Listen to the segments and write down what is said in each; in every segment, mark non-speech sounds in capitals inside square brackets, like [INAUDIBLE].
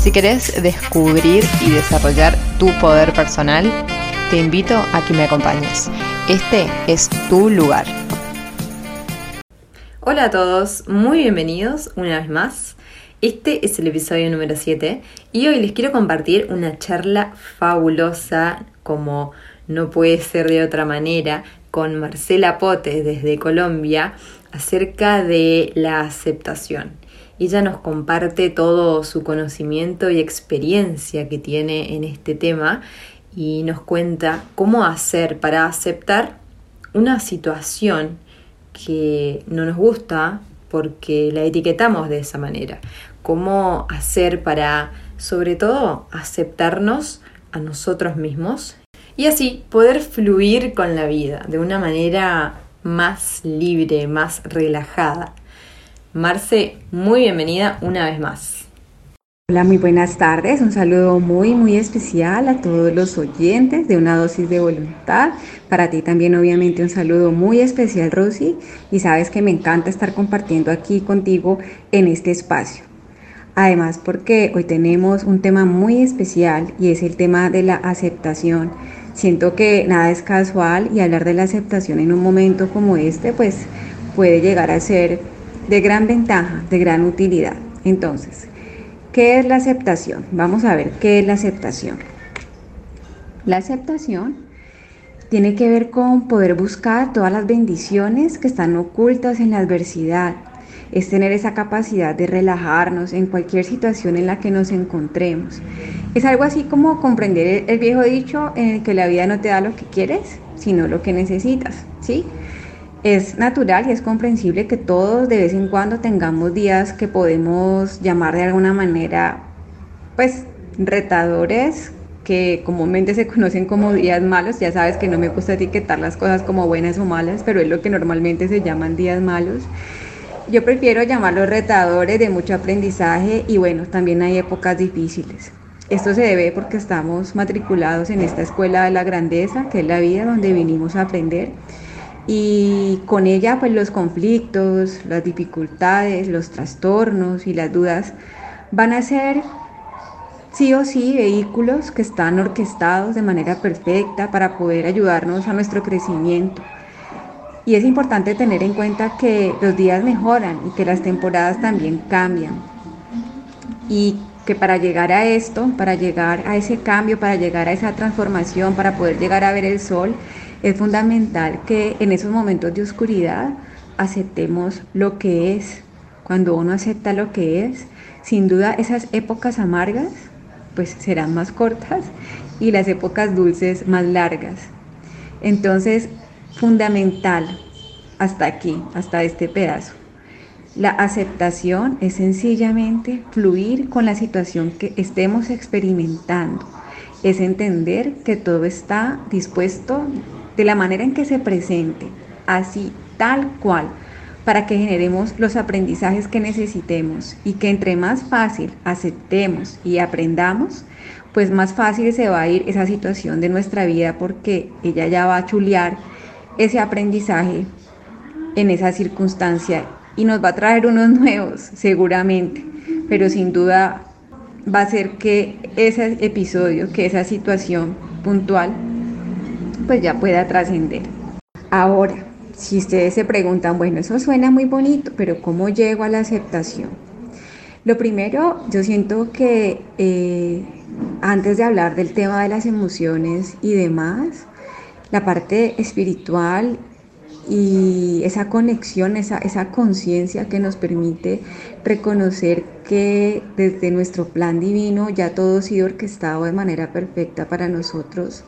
si querés descubrir y desarrollar tu poder personal, te invito a que me acompañes. Este es tu lugar. Hola a todos, muy bienvenidos una vez más. Este es el episodio número 7 y hoy les quiero compartir una charla fabulosa como no puede ser de otra manera con Marcela Pote desde Colombia acerca de la aceptación. Ella nos comparte todo su conocimiento y experiencia que tiene en este tema y nos cuenta cómo hacer para aceptar una situación que no nos gusta porque la etiquetamos de esa manera. Cómo hacer para, sobre todo, aceptarnos a nosotros mismos y así poder fluir con la vida de una manera más libre, más relajada. Marce, muy bienvenida una vez más. Hola, muy buenas tardes. Un saludo muy, muy especial a todos los oyentes de una dosis de voluntad. Para ti también, obviamente, un saludo muy especial, Rosy. Y sabes que me encanta estar compartiendo aquí contigo en este espacio. Además, porque hoy tenemos un tema muy especial y es el tema de la aceptación. Siento que nada es casual y hablar de la aceptación en un momento como este, pues puede llegar a ser de gran ventaja, de gran utilidad. Entonces, ¿qué es la aceptación? Vamos a ver qué es la aceptación. La aceptación tiene que ver con poder buscar todas las bendiciones que están ocultas en la adversidad. Es tener esa capacidad de relajarnos en cualquier situación en la que nos encontremos. Es algo así como comprender el viejo dicho en que la vida no te da lo que quieres, sino lo que necesitas, ¿sí? Es natural y es comprensible que todos de vez en cuando tengamos días que podemos llamar de alguna manera, pues, retadores, que comúnmente se [LAUGHS] conocen como días malos. Ya sabes que no me gusta etiquetar las cosas como buenas o malas, pero es lo que normalmente se llaman días malos. Yo prefiero llamarlos retadores de mucho aprendizaje y bueno, también hay épocas difíciles. Esto se debe porque estamos matriculados en esta escuela de la grandeza, que es la vida donde vinimos a aprender y con ella pues los conflictos, las dificultades, los trastornos y las dudas van a ser sí o sí vehículos que están orquestados de manera perfecta para poder ayudarnos a nuestro crecimiento. Y es importante tener en cuenta que los días mejoran y que las temporadas también cambian. Y que para llegar a esto, para llegar a ese cambio, para llegar a esa transformación, para poder llegar a ver el sol, es fundamental que en esos momentos de oscuridad aceptemos lo que es. Cuando uno acepta lo que es, sin duda esas épocas amargas pues serán más cortas y las épocas dulces más largas. Entonces, fundamental hasta aquí, hasta este pedazo. La aceptación es sencillamente fluir con la situación que estemos experimentando. Es entender que todo está dispuesto de la manera en que se presente, así tal cual, para que generemos los aprendizajes que necesitemos y que entre más fácil aceptemos y aprendamos, pues más fácil se va a ir esa situación de nuestra vida porque ella ya va a chulear ese aprendizaje en esa circunstancia y nos va a traer unos [LAUGHS] nuevos seguramente, pero sin duda va a ser que ese episodio, que esa situación puntual pues ya pueda trascender. Ahora, si ustedes se preguntan, bueno, eso suena muy bonito, pero ¿cómo llego a la aceptación? Lo primero, yo siento que eh, antes de hablar del tema de las emociones y demás, la parte espiritual y esa conexión, esa, esa conciencia que nos permite reconocer que desde nuestro plan divino ya todo ha sido orquestado de manera perfecta para nosotros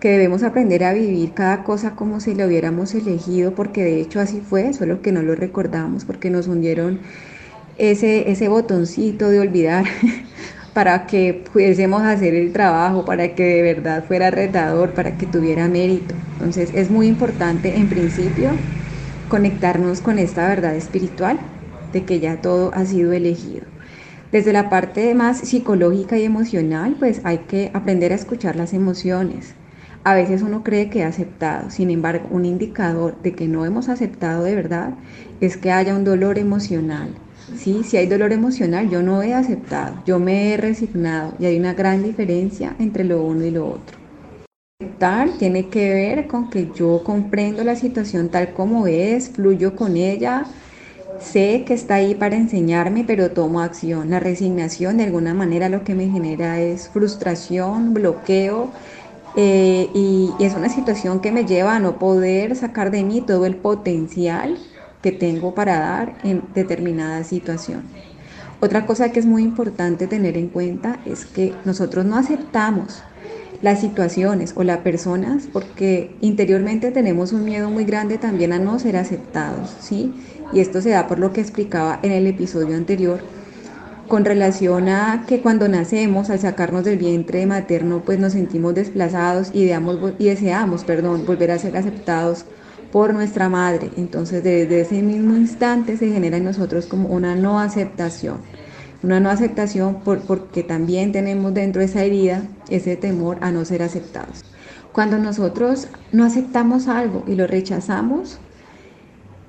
que debemos aprender a vivir cada cosa como si lo hubiéramos elegido, porque de hecho así fue, solo que no lo recordamos, porque nos hundieron ese, ese botoncito de olvidar [LAUGHS] para que pudiésemos hacer el trabajo, para que de verdad fuera retador, para que tuviera mérito. Entonces es muy importante en principio conectarnos con esta verdad espiritual de que ya todo ha sido elegido. Desde la parte más psicológica y emocional, pues hay que aprender a escuchar las emociones. A veces uno cree que ha aceptado, sin embargo, un indicador de que no hemos aceptado de verdad es que haya un dolor emocional. ¿sí? Si hay dolor emocional, yo no he aceptado, yo me he resignado y hay una gran diferencia entre lo uno y lo otro. Aceptar tiene que ver con que yo comprendo la situación tal como es, fluyo con ella, Sé que está ahí para enseñarme, pero tomo acción. La resignación de alguna manera lo que me genera es frustración, bloqueo eh, y, es una situación que me lleva a no poder sacar de mí todo el potencial que tengo para dar en determinada situación. Otra cosa que es muy importante tener en cuenta es que nosotros no aceptamos las situaciones o las personas porque interiormente tenemos un miedo muy grande también a no ser aceptados, ¿sí? Y esto se da por lo que explicaba en el episodio anterior con relación a que cuando nacemos, al sacarnos del vientre materno, pues nos sentimos desplazados y, deseamos, perdón, volver a ser aceptados por nuestra madre. Entonces, desde ese mismo instante se genera en nosotros como una no aceptación. Una no aceptación por, porque también tenemos dentro de esa herida ese temor a no ser aceptados. Cuando nosotros no aceptamos algo y lo rechazamos,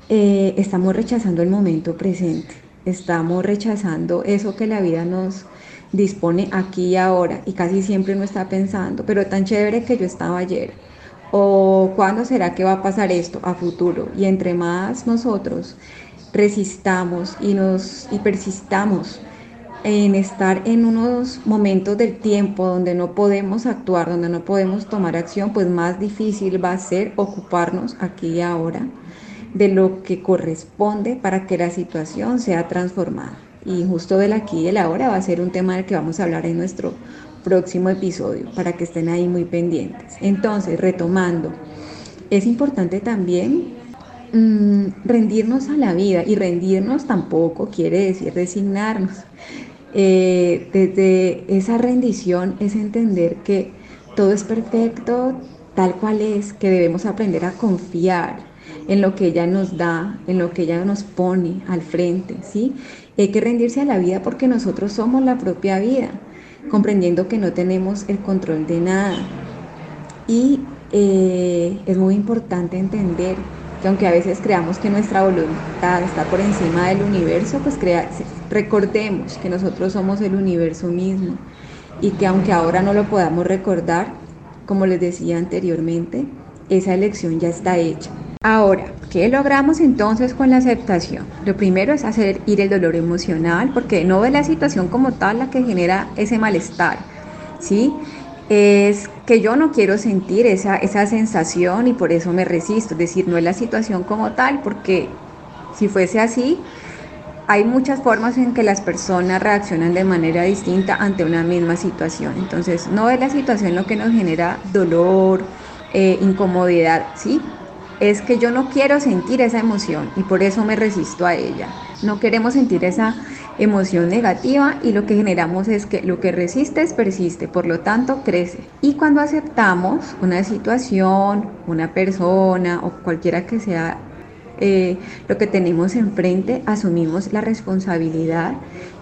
eh, estamos rechazando el momento presente, estamos rechazando eso que la vida nos dispone aquí y ahora y casi siempre uno está pensando, pero tan chévere que yo estaba ayer o cuándo será que va a pasar esto a futuro y entre más nosotros resistamos y nos y persistamos en estar en unos momentos del tiempo donde no podemos actuar, donde no podemos tomar acción, pues más difícil va a ser ocuparnos aquí y ahora de lo que corresponde para que la situación sea transformada. Y justo del aquí y el ahora va a ser un tema del que vamos a hablar en nuestro próximo episodio, para que estén ahí muy pendientes. Entonces, retomando, es importante también mm, rendirnos a la vida y rendirnos tampoco quiere decir resignarnos. Eh, desde esa rendición es entender que todo es perfecto tal cual es, que debemos aprender a confiar, en lo que ella nos da, en lo que ella nos pone al frente, ¿sí? hay que rendirse a la vida porque nosotros somos la propia vida, comprendiendo que no tenemos el control de nada. Y eh, es muy importante entender que aunque a veces creamos que nuestra voluntad está por encima del universo, pues recordemos que nosotros somos el universo mismo y que aunque ahora no lo podamos recordar, como les decía anteriormente, esa elección ya está hecha. Ahora, ¿qué logramos entonces con la aceptación? Lo primero es hacer ir el dolor emocional, porque no es la situación como tal la que genera ese malestar, ¿sí? Es que yo no quiero sentir esa, esa sensación y por eso me resisto, es decir, no es la situación como tal, porque si fuese así, hay muchas formas en que las personas reaccionan de manera distinta ante una misma situación. Entonces, no es la situación lo que nos genera dolor, eh, incomodidad, ¿sí? Es que yo no quiero sentir esa emoción y por eso me resisto a ella. No queremos sentir esa emoción negativa y lo que generamos es que lo que resistes persiste, por lo tanto crece. Y cuando aceptamos una situación, una persona o cualquiera que sea eh, lo que tenemos enfrente, asumimos la responsabilidad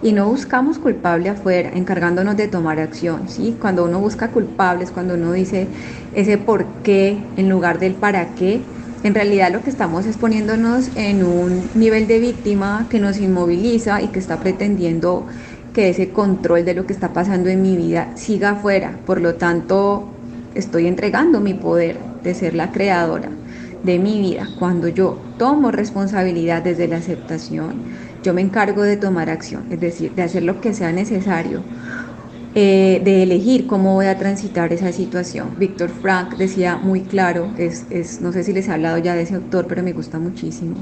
y no buscamos culpable afuera, encargándonos de tomar acción. ¿sí? Cuando uno busca culpables, cuando uno dice ese por qué en lugar del para qué, en realidad lo que estamos es poniéndonos en un nivel de víctima que nos inmoviliza y que está pretendiendo que ese control de lo que está pasando en mi vida siga afuera. Por lo tanto, estoy entregando mi poder de ser la creadora de mi vida. Cuando yo tomo responsabilidad desde la aceptación, yo me encargo de tomar acción, es decir, de hacer lo que sea necesario eh, de elegir cómo voy a transitar esa situación. Víctor Frank decía muy claro, es, es, no sé si les he hablado ya de ese autor, pero me gusta muchísimo.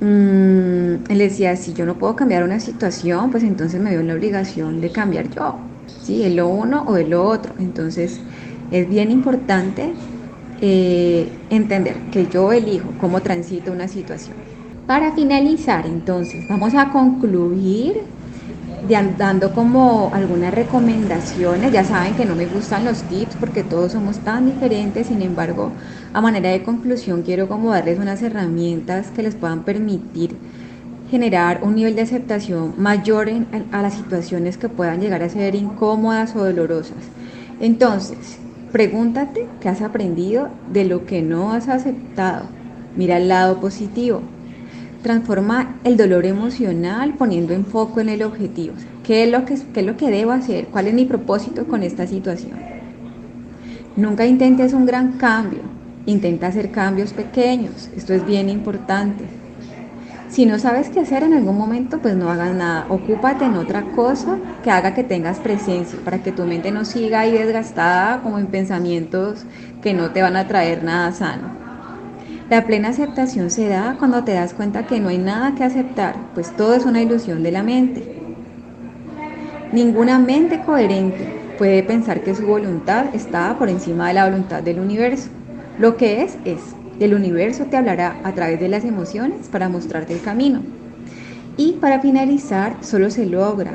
Mm, él decía, si yo no puedo cambiar una situación, pues entonces me veo en la obligación de cambiar yo, ¿sí? En lo uno o en lo otro. Entonces es bien importante eh, entender que yo elijo cómo transito una situación. Para finalizar, entonces, vamos a concluir dando como algunas recomendaciones. Ya saben que no me gustan los tips porque todos somos tan diferentes, sin embargo, a manera de conclusión quiero como darles unas herramientas que les puedan permitir generar un nivel de aceptación mayor a las situaciones que puedan llegar a ser incómodas o dolorosas. Entonces, pregúntate qué has aprendido de lo que no has aceptado. Mira el lado positivo. Transforma el dolor emocional poniendo en foco en el objetivo. ¿Qué es, lo que, ¿Qué es lo que debo hacer? ¿Cuál es mi propósito con esta situación? Nunca intentes un gran cambio. Intenta hacer cambios pequeños. Esto es bien importante. Si no sabes qué hacer en algún momento, pues no hagas nada. Ocúpate en otra cosa que haga que tengas presencia, para que tu mente no siga ahí desgastada como en pensamientos que no te van a traer nada sano. La plena aceptación se da cuando te das cuenta que no hay nada que aceptar, pues todo es una ilusión de la mente. Ninguna mente coherente puede pensar que su voluntad está por encima de la voluntad del universo. Lo que es, es. El universo te hablará a través de las emociones para mostrarte el camino. Y para finalizar, solo se logra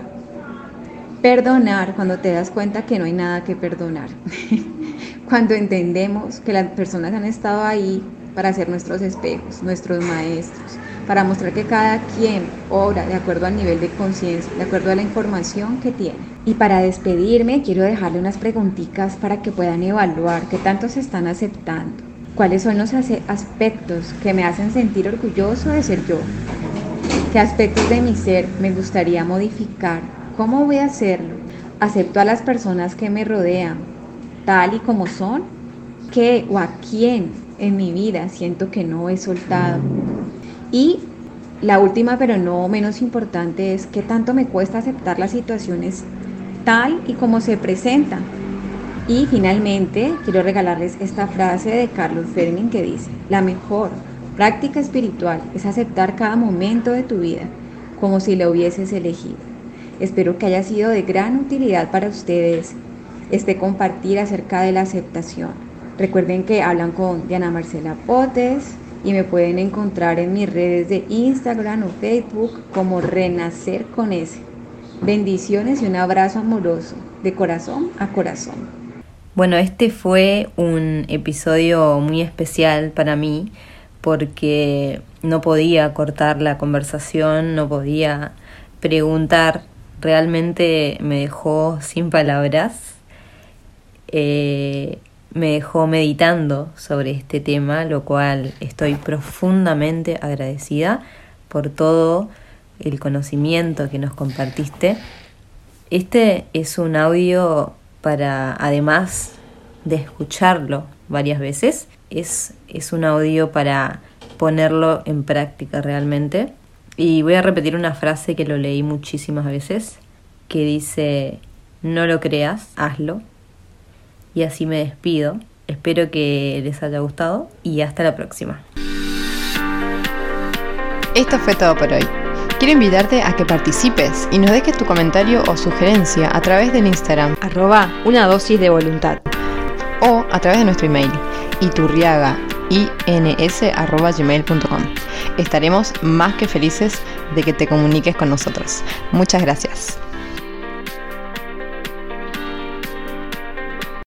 perdonar cuando te das cuenta que no hay nada que perdonar. [LAUGHS] cuando entendemos que las personas han estado ahí para ser nuestros espejos, nuestros maestros, para mostrar que cada quien obra de acuerdo al nivel de conciencia, de acuerdo a la información que tiene. Y para despedirme, quiero dejarle unas preguntitas para que puedan evaluar qué tanto se están aceptando ¿Cuáles son los aspectos que me hacen sentir orgulloso de ser yo? ¿Qué aspectos de mi ser me gustaría modificar? ¿Cómo voy a hacerlo? ¿Acepto a las personas que me rodean tal y como son? ¿Qué o a quién en mi vida siento que no he soltado? Y la última, pero no menos importante, es qué tanto me cuesta aceptar las situaciones tal y como se presentan y finalmente quiero regalarles esta frase de Carlos Fermin que dice, la mejor práctica espiritual es aceptar cada momento de tu vida como si lo hubieses elegido. Espero que haya sido de gran utilidad para ustedes este compartir acerca de la aceptación. Recuerden que hablan con Diana Marcela Potes y me pueden encontrar en mis redes de Instagram o Facebook como Renacer con S. Bendiciones y un abrazo amoroso de corazón a corazón. Bueno, este fue un episodio muy especial para mí porque no podía cortar la conversación, no podía preguntar, realmente me dejó sin palabras, eh, me dejó meditando sobre este tema, lo cual estoy profundamente agradecida por todo el conocimiento que nos compartiste. Este es un audio para, además de escucharlo varias veces, es, es un audio para ponerlo en práctica realmente. Y voy a repetir una frase que lo leí muchísimas veces, que dice, no lo creas, hazlo. Y así me despido. Espero que les haya gustado y hasta la próxima. Esto fue todo por hoy. Quiero invitarte a que participes y nos dejes tu comentario o sugerencia a través del Instagram arroba una dosis de voluntad o a través de nuestro email iturriaga Estaremos más que felices de que te comuniques con nosotros. Muchas gracias.